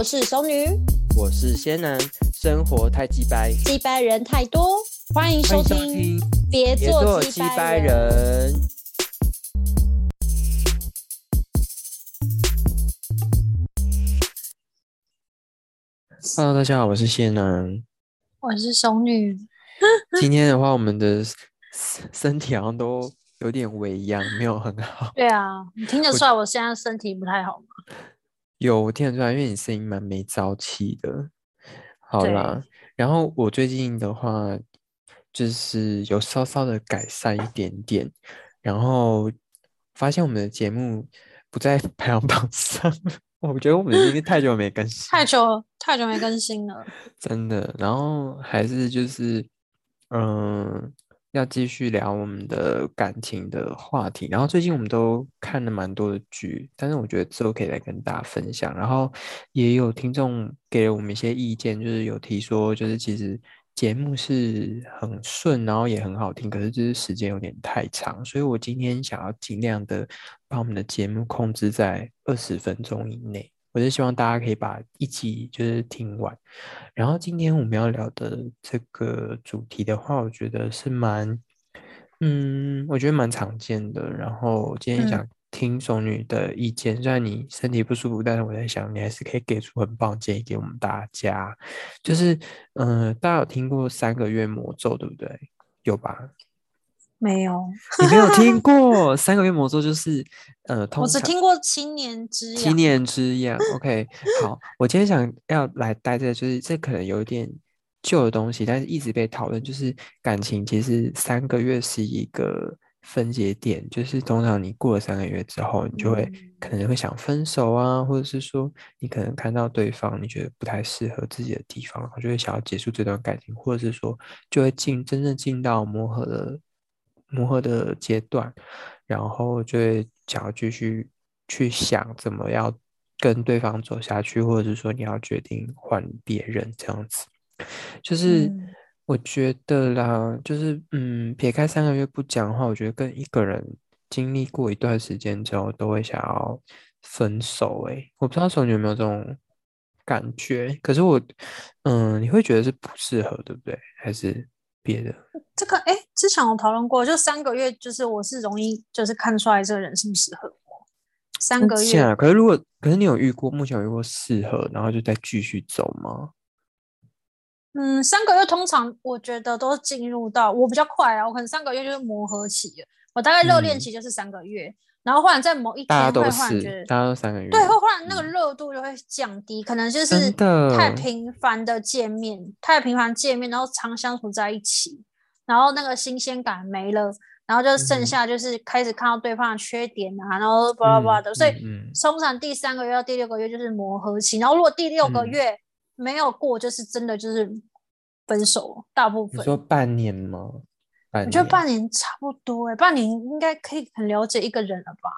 我是熟女，我是仙男，生活太鸡掰，鸡掰人太多，欢迎收听，别做鸡掰人。Hello，大家好，我是仙男，我是熟女。今天的话，我们的身体好像都有点微恙，没有很好。对啊，你听得出来我现在身体不太好吗？有，我听得出来，因为你声音蛮没朝气的。好啦，然后我最近的话，就是有稍稍的改善一点点，然后发现我们的节目不在 排行榜上。我觉得我们已经太久没更新，太久太久没更新了，真的。然后还是就是，嗯。要继续聊我们的感情的话题，然后最近我们都看了蛮多的剧，但是我觉得之后可以来跟大家分享。然后也有听众给了我们一些意见，就是有提说，就是其实节目是很顺，然后也很好听，可是就是时间有点太长，所以我今天想要尽量的把我们的节目控制在二十分钟以内。我是希望大家可以把一集就是听完，然后今天我们要聊的这个主题的话，我觉得是蛮，嗯，我觉得蛮常见的。然后今天想听熟女的意见，虽然你身体不舒服，但是我在想你还是可以给出很棒建议给我们大家。就是，嗯，大家有听过三个月魔咒对不对？有吧？没有，你没有听 过三个月魔咒，就是呃，我只听过七年之七年之痒。OK，好，我今天想要来带这，就是这可能有一点旧的东西，但是一直被讨论，就是感情其实三个月是一个分节点，就是通常你过了三个月之后，你就会可能会想分手啊，或者是说你可能看到对方你觉得不太适合自己的地方，就会想要结束这段感情，或者是说就会进真正进到磨合的。磨合的阶段，然后就会想要继续去想怎么要跟对方走下去，或者是说你要决定换别人这样子。就是我觉得啦，就是嗯，撇开三个月不讲的话，我觉得跟一个人经历过一段时间之后，都会想要分手。诶，我不知道手你有没有这种感觉？可是我，嗯，你会觉得是不适合，对不对？还是？别的这个哎，之前我讨论过，就三个月，就是我是容易就是看出来这个人适不适合我。三个月，可是如果可是你有遇过，目前有遇过适合，然后就再继续走吗？嗯，三个月通常我觉得都进入到我比较快啊，我可能三个月就是磨合期，我大概热恋期就是三个月。然后忽然在某一天会忽然觉得，大家都三个月，对，会忽然那个热度就会降低，可能就是太频繁的见面，太频繁见面，然后常相处在一起，然后那个新鲜感没了，然后就剩下就是开始看到对方的缺点啊，然后巴拉巴拉的，所以通常第三个月到第六个月就是磨合期，然后如果第六个月没有过，就是真的就是分手，大部分你说半年吗？我觉得半年差不多哎，半年应该可以很了解一个人了吧？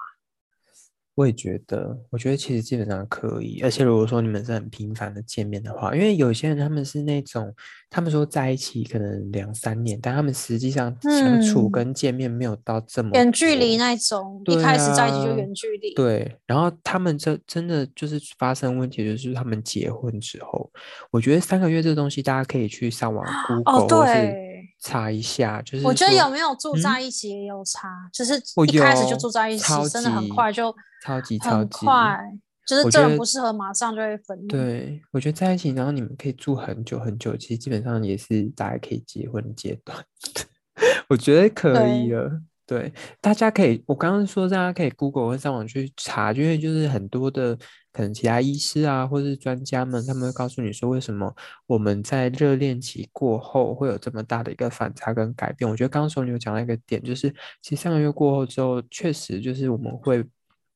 我也觉得，我觉得其实基本上可以。而且如果说你们是很频繁的见面的话，因为有些人他们是那种，他们说在一起可能两三年，但他们实际上相处跟见面没有到这么远距离那种，一开始在一起就远距离。对，然后他们这真的就是发生问题，就是他们结婚之后，我觉得三个月这个东西，大家可以去上网 Google 或是。查一下，就是我觉得有没有住在一起也有差，就是一开始就住在一起，真的很快就超级超级快，就是这人不适合，马上就会分。对，我觉得在一起，然后你们可以住很久很久，其实基本上也是大家可以结婚阶段，我觉得可以了。对，大家可以，我刚刚说大家可以 Google 或上网去查，因为就是很多的可能其他医师啊，或者是专家们，他们会告诉你说，为什么我们在热恋期过后会有这么大的一个反差跟改变。我觉得刚刚说你有讲到一个点，就是其实三个月过后之后，确实就是我们会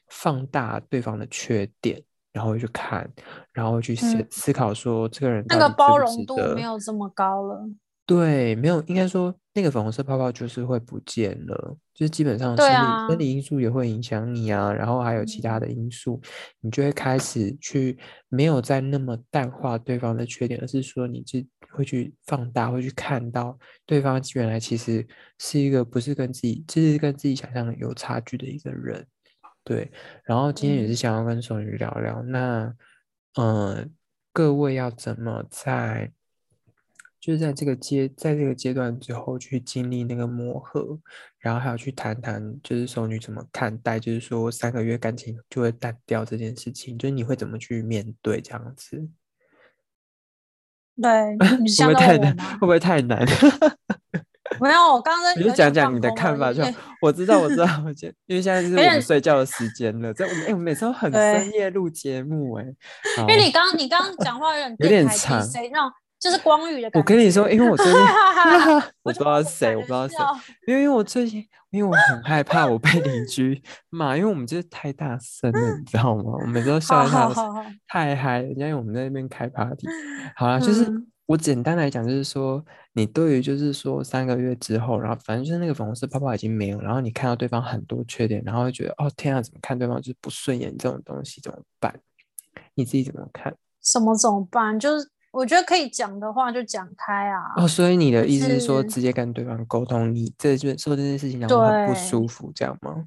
放大对方的缺点，然后去看，然后去思思考说这个人那个包容度没有这么高了。对，没有，应该说那个粉红色泡泡就是会不见了，就是基本上生理生理因素也会影响你啊，然后还有其他的因素，你就会开始去没有再那么淡化对方的缺点，而是说你是会去放大，会去看到对方原来其实是一个不是跟自己，就是跟自己想象有差距的一个人。对，然后今天也是想要跟宋宇聊聊，那嗯，各位要怎么在，就是在这个阶，在这个阶段之后去经历那个磨合，然后还要去谈谈，就是熟女怎么看待，就是说三个月感情就会淡掉这件事情，就是你会怎么去面对这样子？对，会不会太难？会不会太难？没有，我刚刚你就讲讲你的看法就。我知道，我知道，我觉因为现在是我们睡觉的时间了，在我们哎，我们每次都很深夜录节目哎。因为你刚你刚刚讲话有点有点长，那种就是光宇的。我跟你说，因为我最近 我不知道是谁，我不知道谁，因为因为我最近因为我很害怕我被邻居骂，因为我们就是太大声了，你知道吗？我们都笑得太嗨，人家我们在那边开 party。好了，就是。我简单来讲，就是说，你对于就是说三个月之后，然后反正就是那个粉红色泡泡已经没有，然后你看到对方很多缺点，然后会觉得哦天啊，怎么看对方就是不顺眼这种东西怎么办？你自己怎么看？什么怎么办？就是我觉得可以讲的话就讲开啊。哦，所以你的意思是说直接跟对方沟通，你这就说这件事情让我很不舒服，这样吗？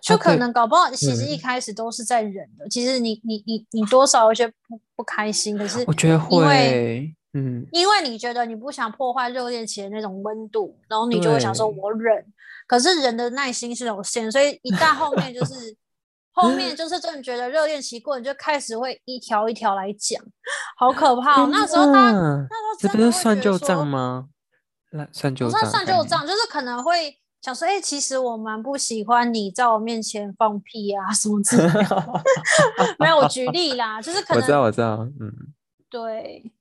就可能搞不好，其实一开始都是在忍的。其实你你你你多少有些不不开心，可是我觉得会。嗯，因为你觉得你不想破坏热恋期的那种温度，然后你就会想说“我忍”，可是人的耐心是有限，所以一旦后面就是后面就是真的觉得热恋期过，你就开始会一条一条来讲，好可怕。那时候他那时候这不是算旧账吗？那算旧账，算旧账，就是可能会想说：“哎，其实我蛮不喜欢你在我面前放屁啊什么之类的。”没有，我举例啦，就是可能我知道，我知道，嗯，对。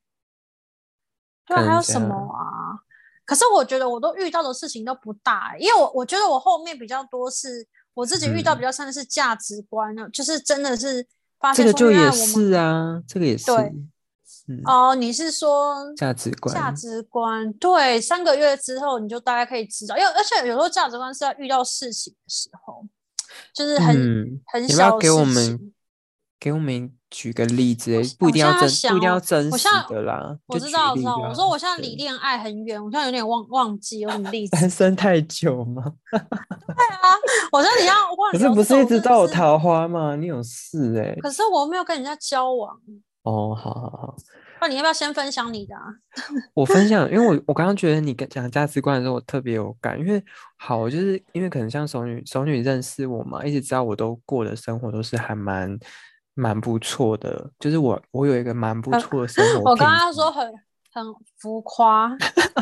对，还有什么啊？可是我觉得我都遇到的事情都不大，因为我我觉得我后面比较多是我自己遇到比较像的是价值观呢，就是真的是发现这个就也是啊，这个也是对，哦，你是说价值观？价值观对，三个月之后你就大概可以知道，因为而且有时候价值观是要遇到事情的时候，就是很很小给我们给我们。举个例子，不一定要真，不一定要真实的啦。我知道，我知道。我说我现在离恋爱很远，我现在有点忘忘记有什么例子。单身太久吗？对啊，我说你要可是不是一直都有桃花吗？你有事哎。可是我没有跟人家交往。哦，好好好。那你要不要先分享你的？我分享，因为我我刚刚觉得你讲价值观的时候，我特别有感，因为好，就是因为可能像熟女熟女认识我嘛，一直知道我都过的生活都是还蛮。蛮不错的，就是我我有一个蛮不错的生活。我刚刚说很很浮夸，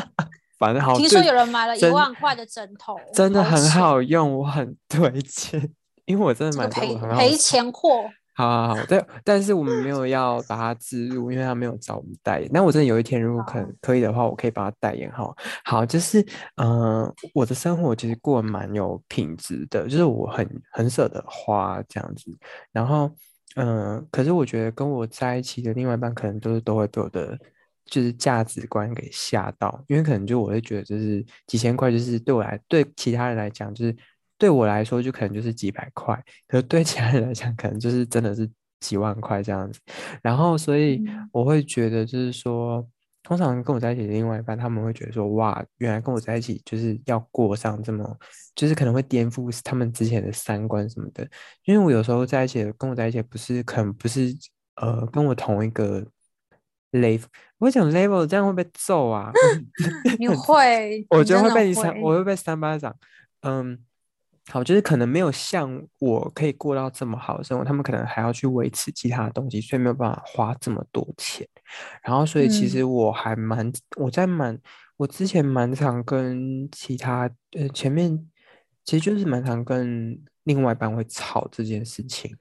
反正好。听说有人买了一万块的枕头，真的很好用，我很 推荐，因为我真的买赔赔钱货。好好好，但但是我们没有要把它植入，因为他没有找我们代言。那我真的有一天如果可可以的话，我可以把它代言哈。好，就是嗯，我的生活其实过蛮有品质的，就是我很很舍得花这样子，然后。嗯，可是我觉得跟我在一起的另外一半，可能都是都会被我的就是价值观给吓到，因为可能就我会觉得，就是几千块，就是对我来，对其他人来讲，就是对我来说，就可能就是几百块，可是对其他人来讲，可能就是真的是几万块这样子。然后，所以我会觉得，就是说。通常跟我在一起的另外一半，他们会觉得说：“哇，原来跟我在一起就是要过上这么，就是可能会颠覆他们之前的三观什么的。”因为我有时候在一起，跟我在一起不是，可能不是呃跟我同一个 level。我讲 level，这样会被揍啊？你会？我觉得会被你扇，我会被三巴掌。嗯。好，就是可能没有像我可以过到这么好的生活，他们可能还要去维持其他的东西，所以没有办法花这么多钱。然后，所以其实我还蛮，我在蛮，我之前蛮常跟其他呃前面，其实就是蛮常跟另外一半会吵这件事情。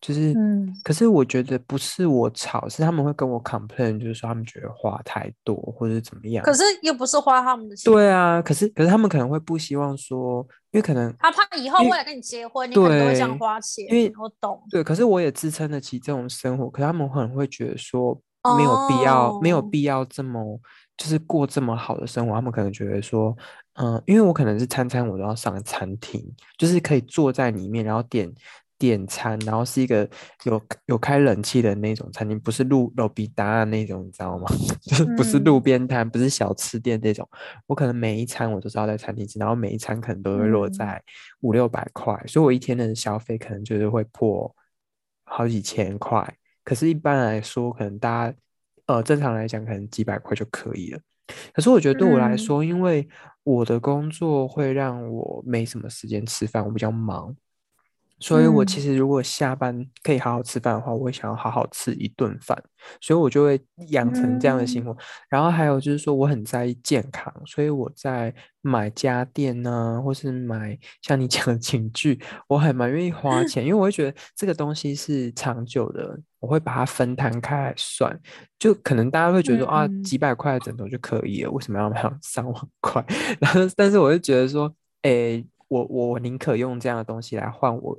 就是，嗯，可是我觉得不是我吵，是他们会跟我 complain，就是说他们觉得花太多或者怎么样。可是又不是花他们的钱。对啊，可是可是他们可能会不希望说，因为可能他怕以后未来跟你结婚，你可能会这样花钱。因为我懂。对，可是我也支撑得起这种生活，可是他们可能会觉得说没有必要，没有必要这么就是过这么好的生活。他们可能觉得说，嗯，因为我可能是餐餐我都要上餐厅，就是可以坐在里面，然后点。点餐，然后是一个有有开冷气的那种餐厅，不是路路比达那种，你知道吗？就是不是路边摊，不是小吃店那种。我可能每一餐我都是要在餐厅吃，然后每一餐可能都会落在五六百块，所以我一天的消费可能就是会破好几千块可是，一般来说，可能大家呃正常来讲，可能几百块就可以了。可是，我觉得对我来说，因为我的工作会让我没什么时间吃饭，我比较忙。所以，我其实如果下班可以好好吃饭的话，我会想要好好吃一顿饭，所以我就会养成这样的习惯。然后还有就是说，我很在意健康，所以我在买家电呢，或是买像你讲的寝具，我还蛮愿意花 钱，因为我会觉得这个东西是长久的，我会把它分摊开来算。就可能大家会觉得啊，几百块的枕头就可以了，为什么要买三万块？然后，但是我就觉得说，哎。我我宁可用这样的东西来换我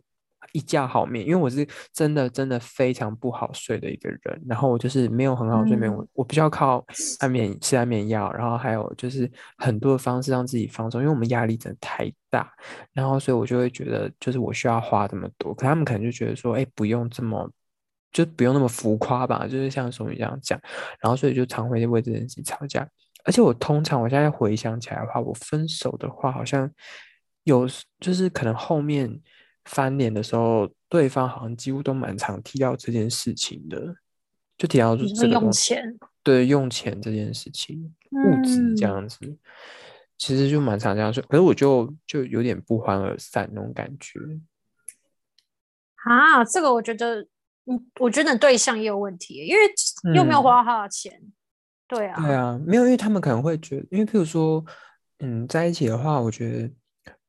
一觉好眠，因为我是真的真的非常不好睡的一个人，然后我就是没有很好睡眠，我我必须要靠安眠吃安眠药，然后还有就是很多的方式让自己放松，因为我们压力真的太大，然后所以我就会觉得就是我需要花这么多，可他们可能就觉得说，哎，不用这么就不用那么浮夸吧，就是像松宇这样讲，然后所以就常会为这件事吵架，而且我通常我现在回想起来的话，我分手的话好像。有就是可能后面翻脸的时候，对方好像几乎都蛮常提到这件事情的，就提到就是用钱，对用钱这件事情，物质这样子，其实就蛮常这样说。可是我就就有点不欢而散那种感觉。啊，这个我觉得，嗯，我觉得对象也有问题，因为又没有花他的钱，对啊，对啊，没有，因为他们可能会觉得，因为譬如说，嗯，在一起的话，我觉得。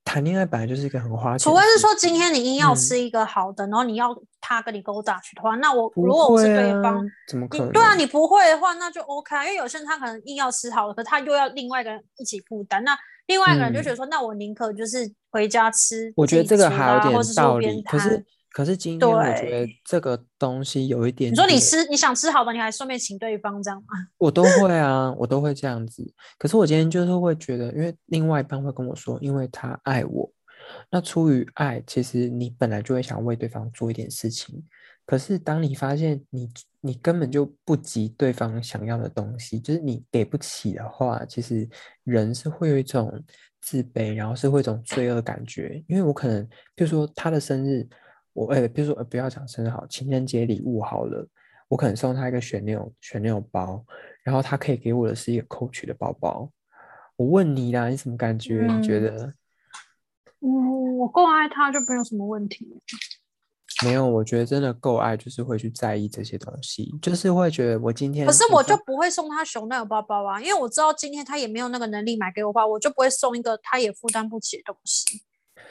谈恋爱本来就是一个很花钱，除非是说今天你硬要吃一个好的，然后你要他跟你勾搭去的话，那我如果我是对方，怎么可能？对啊，你不会的话，那就 OK 啊。因为有些人他可能硬要吃好的，可他又要另外一个人一起负担，那另外一个人就觉得说，那我宁可就是回家吃。我觉得这个还有点道理，可是。可是今天我觉得这个东西有一点，你说你吃你想吃好的，你还顺便请对方这样吗？我都会啊，我都会这样子。可是我今天就是会觉得，因为另外一半会跟我说，因为他爱我。那出于爱，其实你本来就会想为对方做一点事情。可是当你发现你你根本就不及对方想要的东西，就是你给不起的话，其实人是会有一种自卑，然后是会一种罪恶感觉。因为我可能，比如说他的生日。我哎，比如说，不要讲生日好，情人节礼物好了，我可能送他一个旋钮旋钮包，然后他可以给我的是一个 Coach 的包包。我问你啦，你什么感觉？你觉得？嗯，我够爱他，就没有什么问题。没有，我觉得真的够爱，就是会去在意这些东西，就是会觉得我今天。可是我就不会送他熊奈尔包包啊，因为我知道今天他也没有那个能力买给我话，我就不会送一个他也负担不起的东西。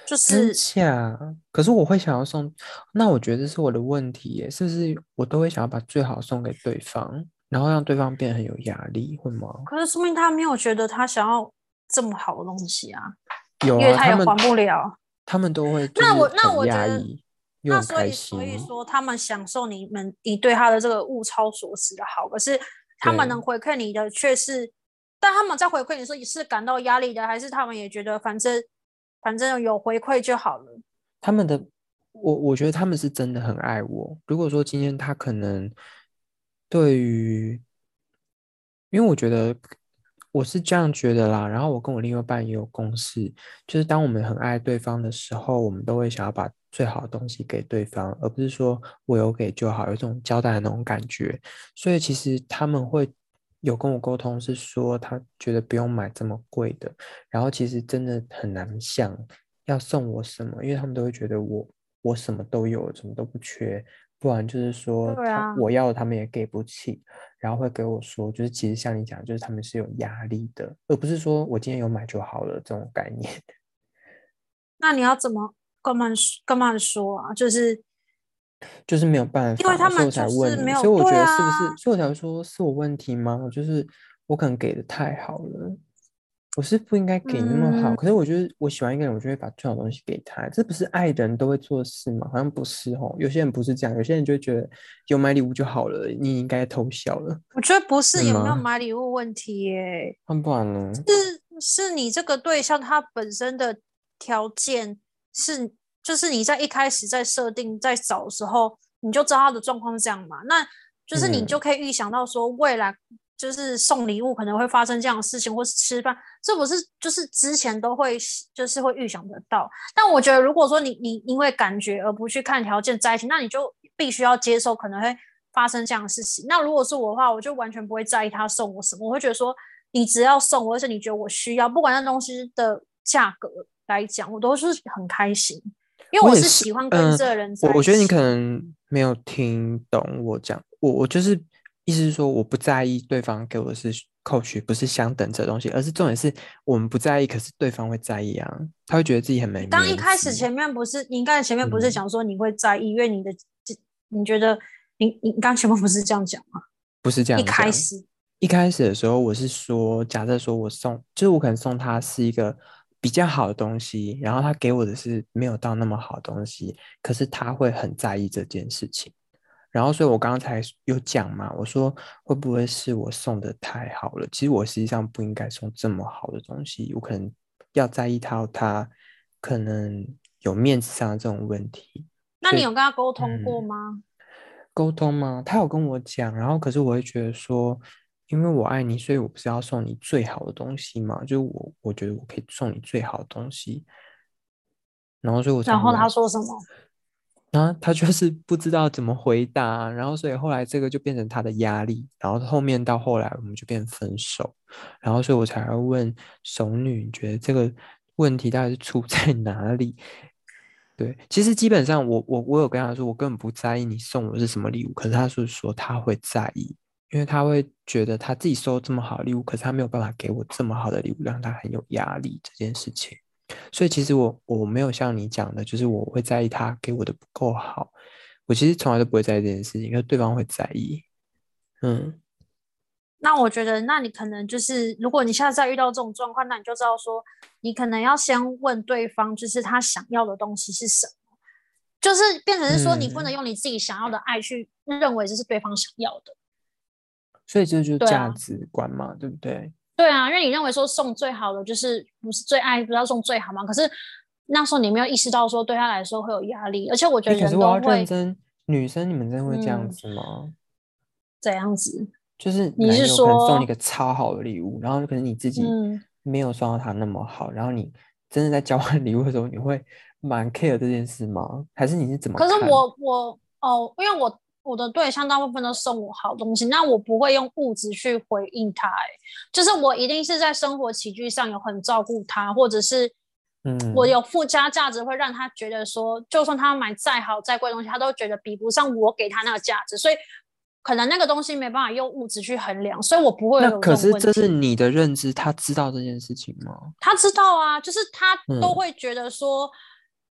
就是假，可是我会想要送，那我觉得是我的问题耶，是不是我都会想要把最好送给对方，然后让对方变得很有压力，会吗？可是说明他没有觉得他想要这么好的东西啊，有啊，因为他也还不了，他们都会那我那我觉得那所以所以说他们享受你们你对他的这个物超所值的好，可是他们能回馈你的却是，但他们在回馈你说也是感到压力的，还是他们也觉得反正。反正有回馈就好了。他们的，我我觉得他们是真的很爱我。如果说今天他可能对于，因为我觉得我是这样觉得啦。然后我跟我另外一半也有共识，就是当我们很爱对方的时候，我们都会想要把最好的东西给对方，而不是说我有给就好，有这种交代的那种感觉。所以其实他们会。有跟我沟通是说，他觉得不用买这么贵的，然后其实真的很难想要送我什么，因为他们都会觉得我我什么都有，什么都不缺，不然就是说我要他们也给不起，然后会给我说，就是其实像你讲，就是他们是有压力的，而不是说我今天有买就好了这种概念。那你要怎么跟他们跟他们说啊？就是。就是没有办法，因为他们才问你，所以我觉得是不是？所以我才会说是我问题吗？就是我可能给的太好了，我是不应该给那么好。可是我觉得我喜欢一个人，我就会把最好的东西给他。这不是爱的人都会做事吗？好像不是哦。有些人不是这样，有些人就会觉得有买礼物就好了，你应该偷笑了。我觉得不是有没有买礼物问题耶，很不然呢？是是你这个对象他本身的条件是。就是你在一开始在设定在找的时候，你就知道他的状况是这样嘛？那就是你就可以预想到说，未来就是送礼物可能会发生这样的事情，或是吃饭，这不是就是之前都会就是会预想得到。但我觉得，如果说你你因为感觉而不去看条件在一起，那你就必须要接受可能会发生这样的事情。那如果是我的话，我就完全不会在意他送我什么，我会觉得说，你只要送我，而且你觉得我需要，不管那东西的价格来讲，我都是很开心，因为我是喜欢跟这个人。我我觉得你可能没有听懂我讲，我我就是意思是说，我不在意对方给我的是。扣取不是相等这东西，而是重点是我们不在意，可是对方会在意啊，他会觉得自己很没。当一开始前面不是，你刚才前面不是讲说你会在意，因为你的，你觉得你你刚前面不是这样讲吗？不是这样。一开始一开始的时候，我是说，假设说我送，就是我可能送他是一个比较好的东西，然后他给我的是没有到那么好的东西，可是他会很在意这件事情。然后，所以我刚才有讲嘛，我说会不会是我送的太好了？其实我实际上不应该送这么好的东西，我可能要在意到，他可能有面子上的这种问题。那你有跟他沟通过吗？沟通吗？他有跟我讲，然后可是我会觉得说，因为我爱你，所以我不是要送你最好的东西嘛？就我我觉得我可以送你最好的东西。然后，所以我然后他说什么？啊，他就是不知道怎么回答，然后所以后来这个就变成他的压力，然后后面到后来我们就变分手，然后所以我才会问熟女，你觉得这个问题到底是出 在哪里？对，其实基本上我我我有跟他说，我根本不在意你送我是什么礼物，可是他是说他会在意，因为他会觉得他自己收这么好的礼物，可是他没有办法给我这么好的礼物，让他很有压力这件事情。所以其实我我没有像你讲的，就是我会在意他给我的不够好。我其实从来都不会在意这件事情，因为对方会在意。嗯，那我觉得，那你可能就是，如果你现在再遇到这种状况，那你就知道说，你可能要先问对方，就是他想要的东西是什么，就是变成是说，你不能用你自己想要的爱去认为这是对方想要的。所以这就是价值观嘛，对不对？对啊，因为你认为说送最好的就是不是最爱，不要送最好嘛。可是那时候你没有意识到说对他来说会有压力，而且我觉得人都会。女生你们真的会这样子吗？怎样子？就是你是说送你一个超好的礼物，然后可能你自己没有送到他那么好，然后你真的在交换礼物的时候，你会蛮 care 这件事吗？还是你是怎么？可是我我哦，因为我。我的对象大部分都送我好东西，那我不会用物质去回应他，哎，就是我一定是在生活起居上有很照顾他，或者是，嗯，我有附加价值，会让他觉得说，就算他买再好再贵东西，他都觉得比不上我给他那个价值，所以可能那个东西没办法用物质去衡量，所以我不会有可是这是你的认知，他知道这件事情吗？他知道啊，就是他都会觉得说。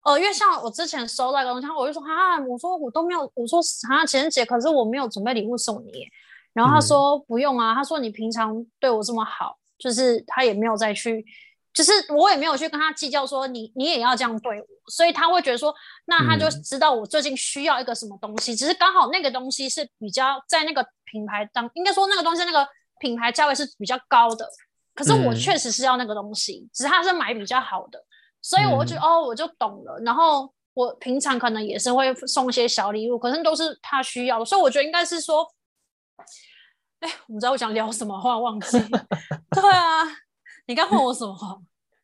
呃，因为像我之前收到一个东西，我就说啊，我说我都没有，我说啊，情人节可是我没有准备礼物送你，然后他说不用啊，他说你平常对我这么好，就是他也没有再去，就是我也没有去跟他计较说你你也要这样对我，所以他会觉得说，那他就知道我最近需要一个什么东西，只是刚好那个东西是比较在那个品牌当，应该说那个东西那个品牌价位是比较高的，可是我确实是要那个东西，只是他是买比较好的。所以我就哦，我就懂了。然后我平常可能也是会送一些小礼物，可是都是他需要的。所以我觉得应该是说，哎，我不知道我想聊什么，话忘记。对啊，你刚问我什么？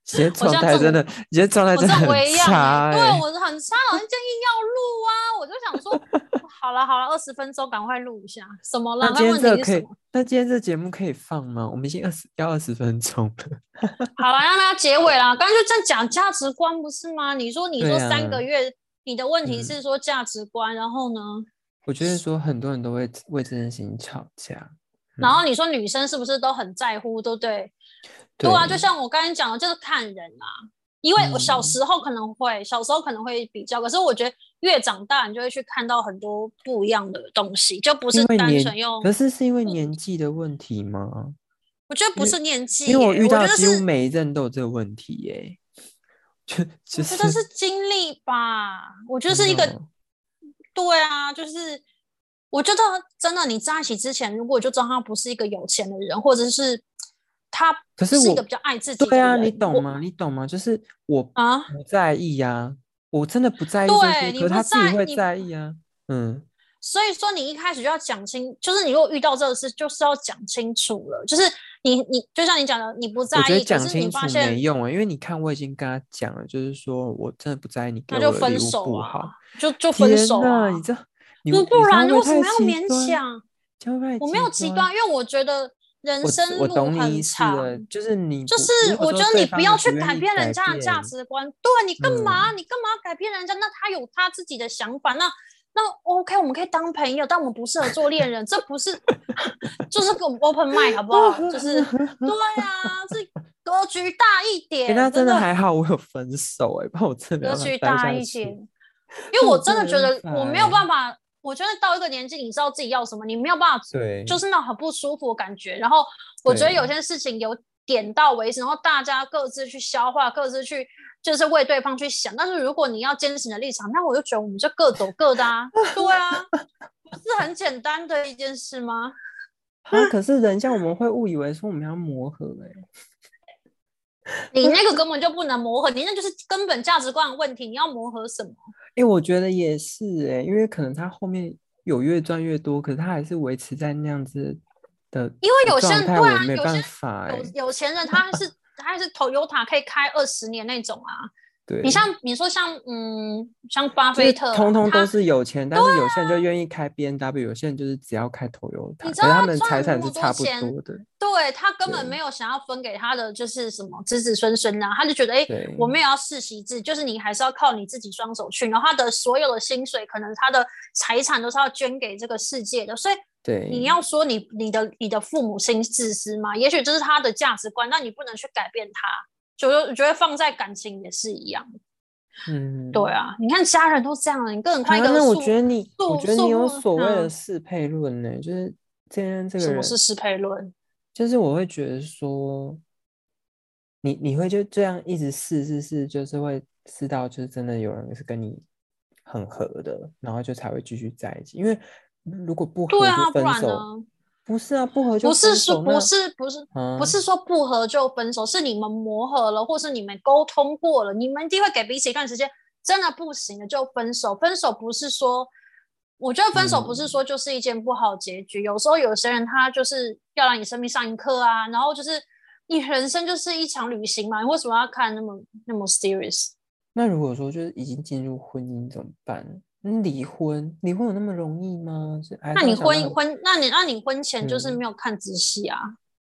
今天状态真的，今天状态真的很差。对，我是很差，老是建议要录啊。我就想说，好了好了，二十分钟，赶快录一下。什么了？那今天这可以？那今天这节目可以放吗？我们已经二十要二十分钟了。好了，让它结尾了。刚刚就在讲价值观，不是吗？你说，你说三个月，你的问题是说价值观，然后呢？我觉得说很多人都会为这件事情吵架。然后你说女生是不是都很在乎，对不对？对啊，就像我刚才讲的，就是看人啊。因为我小时候可能会，小时候可能会比较，可是我觉得越长大，你就会去看到很多不一样的东西，就不是单纯用。可是是因为年纪的问题吗？我觉得不是年纪，因为我遇到几乎每一任都有这个问题耶。就我觉得是经历吧，我觉得是一个，对啊，就是我觉得真的，你在一起之前，如果就知道他不是一个有钱的人，或者是。他可是一个比较爱自己对啊，你懂吗？你懂吗？就是我啊不在意呀，我真的不在意这些，可他自己会在意啊。嗯，所以说你一开始就要讲清，就是你如果遇到这个事，就是要讲清楚了。就是你你就像你讲的，你不在意，讲清楚没用啊，因为你看我已经跟他讲了，就是说我真的不在意你给我的礼物不好，就就分手啊！你这不不然为什么要勉强？我没有极端，因为我觉得人生路很长，就是你，就是我觉得你不要去改变人家的价值观。对你干嘛？你干嘛改变人家？那他有他自己的想法，那那 OK，我们可以当朋友，但我们不适合做恋人。这不是，就是跟我们 open mind 好不好？就是对啊，这格局大一 点。那真的还好，我有分手哎，不然我真的格局大一些，因为我真的觉得我没有办法。我觉得到一个年纪，你知道自己要什么，你没有办法，对，就是那种很不舒服的感觉。然后我觉得有些事情有点到为止，然后大家各自去消化，各自去就是为对方去想。但是如果你要坚持你的立场，那我就觉得我们就各走各的啊，对啊，不是很简单的一件事吗？啊，可是人家我们会误以为说我们要磨合哎，你那个根本就不能磨合，你那就是根本价值观的问题，你要磨合什么？哎，我觉得也是哎，因为可能他后面有越赚越多，可是他还是维持在那样子的。因为有些人对啊，没办法，有有钱人他还是他还是投油塔可以开二十年那种啊。你像你说像嗯像巴菲特，通通都是有钱，但是有些人就愿意开 B N W，有些人就是只要开投油塔，知道他们财产是差不多的。对他根本没有想要分给他的就是什么子子孙孙啊，他就觉得哎，我们也要世袭制，就是你还是要靠你自己双手去，然后他的所有的薪水，可能他的财产都是要捐给这个世界的，所以对你要说你你的你的父母亲自私吗？也许这是他的价值观，那你不能去改变他。就我觉得放在感情也是一样。嗯，对啊，你看家人都这样了，你更快一个。那我觉得你，我觉得你有所谓的适配论呢，就是今天这个人。什么是适配论？就是我会觉得说，你你会就这样一直试试试，就是会试到就是真的有人是跟你很合的，然后就才会继续在一起。因为如果不合就分手。不是啊，不合就不是说不是不是不是说不合就分手，是你们磨合了，或是你们沟通过了，你们一定会给彼此一段时间。真的不行了就分手。分手不是说，我觉得分手不是说就是一件不好结局。有时候有些人他就是要让你生命上一课啊，然后就是你人生就是一场旅行嘛，你为什么要看那么那么 serious？那如果说就是已经进入婚姻怎么办？离婚，离婚有那么容易吗？那你婚婚，那你那你婚前就是没有看仔细啊？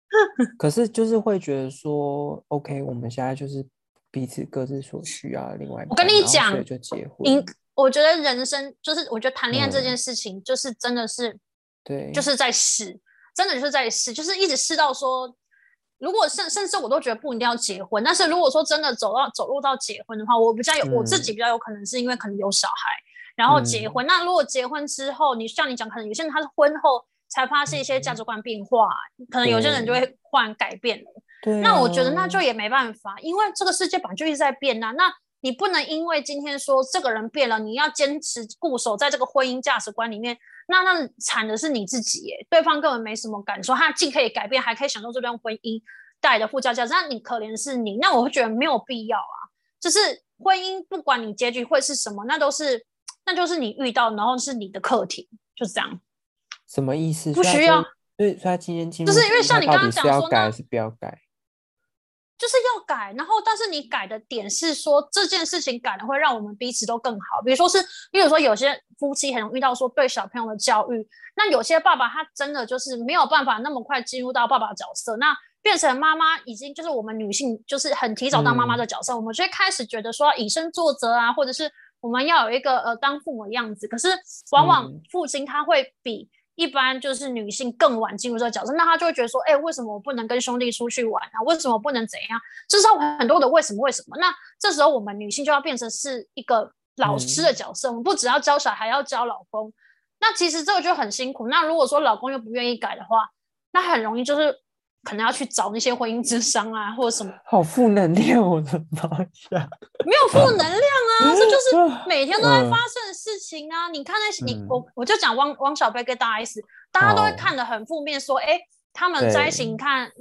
可是就是会觉得说，OK，我们现在就是彼此各自所需要，另外我跟你讲，就结婚。你我觉得人生就是，我觉得谈恋爱这件事情，就是真的是，对，就是在试，真的就是在试，就是一直试到说，如果甚甚至我都觉得不一定要结婚，但是如果说真的走到走入到结婚的话，我比较有我自己比较有可能是因为可能有小孩。然后结婚，那如果结婚之后，你像你讲，可能有些人他是婚后才发现一些价值观变化，可能有些人就会换改变了。对，那我觉得那就也没办法，因为这个世界本来就一直在变呐。那你不能因为今天说这个人变了，你要坚持固守在这个婚姻价值观里面，那那惨的是你自己耶。对方根本没什么感受，他既可以改变，还可以享受这段婚姻带来的附加价值。那你可怜是你，那我会觉得没有必要啊。就是婚姻，不管你结局会是什么，那都是。那就是你遇到，然后是你的课题，就是这样。什么意思？不需要。所以，他今天进就是因为像你刚刚讲说，要改还是不要改？就是要改。然后，但是你改的点是说，这件事情改了会让我们彼此都更好。比如说是，比如说有些夫妻很容易遇到说对小朋友的教育，那有些爸爸他真的就是没有办法那么快进入到爸爸角色，那变成妈妈已经就是我们女性就是很提早当妈妈的角色，我们就会开始觉得说以身作则啊，或者是。我们要有一个呃当父母的样子，可是往往父亲他会比一般就是女性更晚进入这个角色，那他就会觉得说，哎，为什么我不能跟兄弟出去玩啊？为什么不能怎样？至少很多的为什么为什么？那这时候我们女性就要变成是一个老师的角色，我们不只要教小孩，还要教老公。那其实这个就很辛苦。那如果说老公又不愿意改的话，那很容易就是。可能要去找那些婚姻智商啊，或者什么，好负能量，我的妈呀！没有负能量啊，这就是 每天都在发生的事情啊。你看那些，你我我就讲汪汪小菲跟大 S，大家都会看的很负面，说哎，他们在一起，你看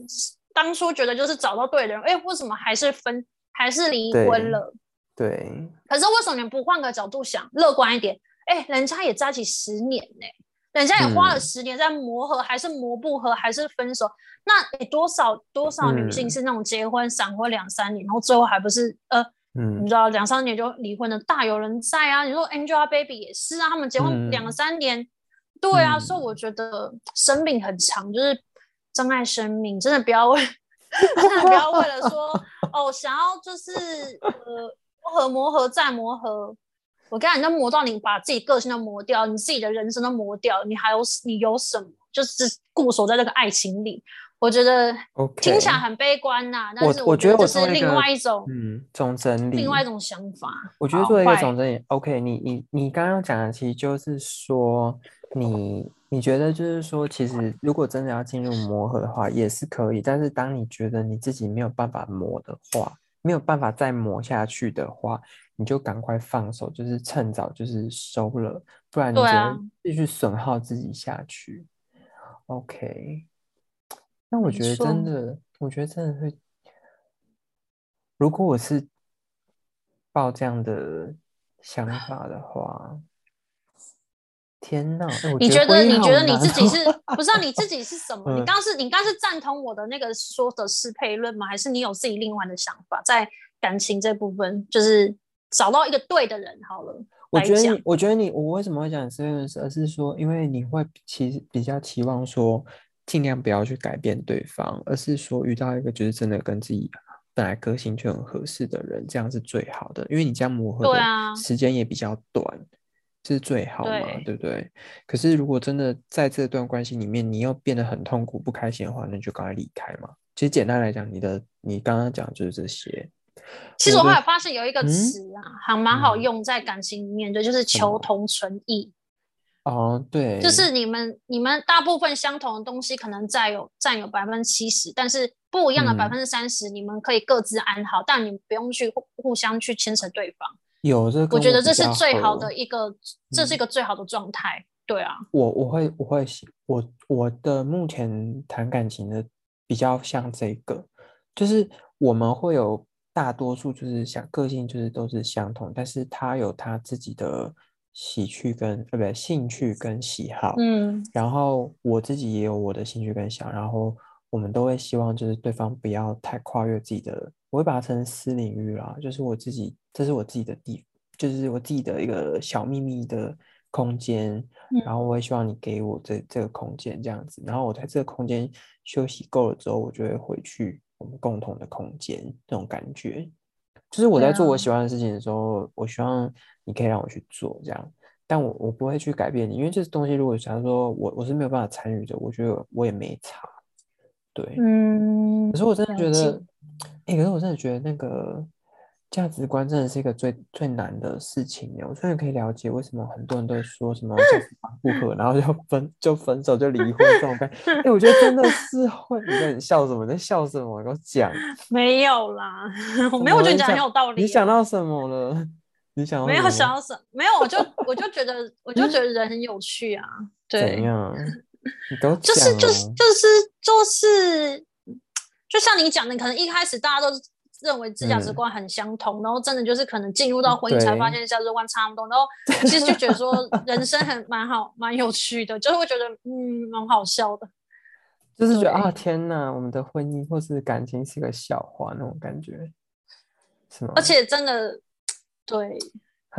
当初觉得就是找到对的人，哎，为什么还是分，还是离婚了？对。可是为什么你不换个角度想，乐观一点？哎，人家也在一起十年呢。人家也花了十年在磨合，还是磨不合，还是分手？那你多少多少女性是那种结婚闪婚两三年，然后最后还不是呃嗯，你知道两三年就离婚的大有人在啊。你说 Angelababy 也是啊，他们结婚两三年，对啊。所以我觉得生命很长，就是珍爱生命，真的不要为，真的不要为了说哦，想要就是呃磨合磨合再磨合。我跟你讲，你磨到你把自己个性都磨掉，你自己的人生都磨掉，你还有你有什么？就是固守在这个爱情里。我觉得听起来很悲观呐，但是我觉得这是另外一种嗯总整理，另外一种想法。我觉得做一个总整理，OK，你你你刚刚讲的其实就是说，你你觉得就是说，其实如果真的要进入磨合的话，也是可以。但是当你觉得你自己没有办法磨的话，没有办法再磨下去的话，你就赶快放手，就是趁早就是收了，不然你只会继续损耗自己下去。OK。那我觉得真的，我觉得真的会。如果我是抱这样的想法的话，天哪！你觉得？你觉得你自己是 不是？你自己是什么？你刚是你刚是赞同我的那个说的适配论吗？还是你有自己另外的想法？在感情这部分，就是找到一个对的人好了。我觉得你，我觉得你，我为什么会讲适配论？而是说，因为你会其实比较期望说。尽量不要去改变对方，而是说遇到一个就是真的跟自己本来个性就很合适的人，这样是最好的。因为你这样磨合的时间也比较短，这是最好嘛，对不对？可是如果真的在这段关系里面，你又变得很痛苦、不开心的话，那就赶快离开嘛。其实简单来讲，你的你刚刚讲就是这些。其实我后来发现有一个词啊，还蛮好用在感情里面的，就是求同存异。哦，对，就是你们你们大部分相同的东西可能占有占有百分之七十，但是不一样的百分之三十，你们可以各自安好，但你不用去互互相去牵扯对方。有这个，我觉得这是最好的一个，这是一个最好的状态。对啊，我我会我会我我的目前谈感情的比较像这个，就是我们会有大多数就是想个性就是都是相同，但是他有他自己的。喜趣跟呃不对，兴趣跟喜好，嗯，然后我自己也有我的兴趣跟喜好，然后我们都会希望就是对方不要太跨越自己的，我会把它称私领域啦，就是我自己，这是我自己的地，就是我自己的一个小秘密的空间，然后我也希望你给我这这个空间这样子，然后我在这个空间休息够了之后，我就会回去我们共同的空间，这种感觉。就是我在做我喜欢的事情的时候，我希望你可以让我去做这样，但我我不会去改变你，因为这东西如果假如说我我是没有办法参与的，我觉得我也没差，对，嗯。可是我真的觉得，哎，可是我真的觉得那个。价值观真的是一个最最难的事情呢。我虽然可以了解为什么很多人都说什么价值观不合，然后就分就分手就离婚这种感。哎，我觉得真的是会。你在笑什么？你在笑什么？给我讲。没有啦，我没有觉得讲很有道理。你想到什么了？你想没有想到什？没有，我就我就觉得我就觉得人很有趣啊。对。怎样？你都就是就是就是就是，就像你讲的，可能一开始大家都。认为自价值观很相同，然后真的就是可能进入到婚姻才发现价值观差不多，然后其实就觉得说人生很蛮好蛮有趣的，就是会觉得嗯蛮好笑的，就是觉得啊天哪，我们的婚姻或是感情是个笑话那种感觉，是吗？而且真的对，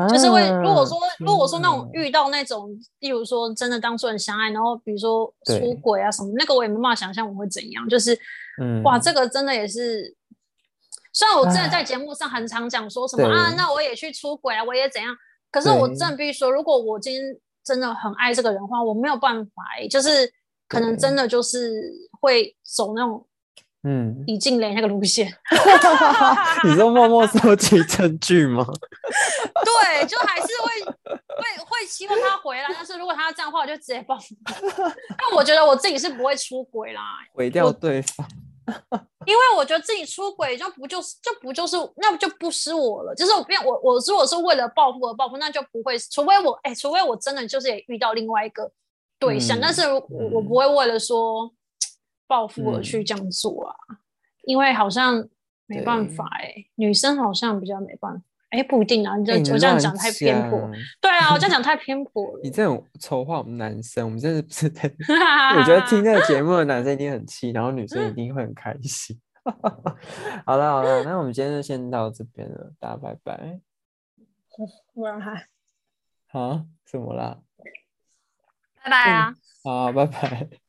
就是会如果说如果说那种遇到那种，例如说真的当初很相爱，然后比如说出轨啊什么，那个我也没办法想象我会怎样，就是嗯哇这个真的也是。虽然我真的在节目上很常讲说什么啊，那我也去出轨啊，我也怎样。可是我真的必须说，如果我今天真的很爱这个人的话，我没有办法，就是可能真的就是会走那种嗯李静蕾那个路线。你说默默收集证据吗？对，就还是会 会会希望他回来，但是如果他要这样的话，我就直接报复。但我觉得我自己是不会出轨啦，毁掉对方。因为我觉得自己出轨就不就是就不就是那就不是我了，就是我变我我如果是为了报复而报复，那就不会，除非我哎，除非我真的就是也遇到另外一个对象，但是我我不会为了说报复而去这样做啊，因为好像没办法哎，女生好像比较没办法。哎，不一定啊！你这我这样讲太偏颇。对啊，我这样讲太偏颇 了。你这种丑化我们男生，我们真的不是。我觉得听这个节目的男生一定很气，然后女生一定会很开心。好了好了，那我们今天就先到这边了，大家拜拜。我还好，什么啦？拜拜啊！好，拜拜。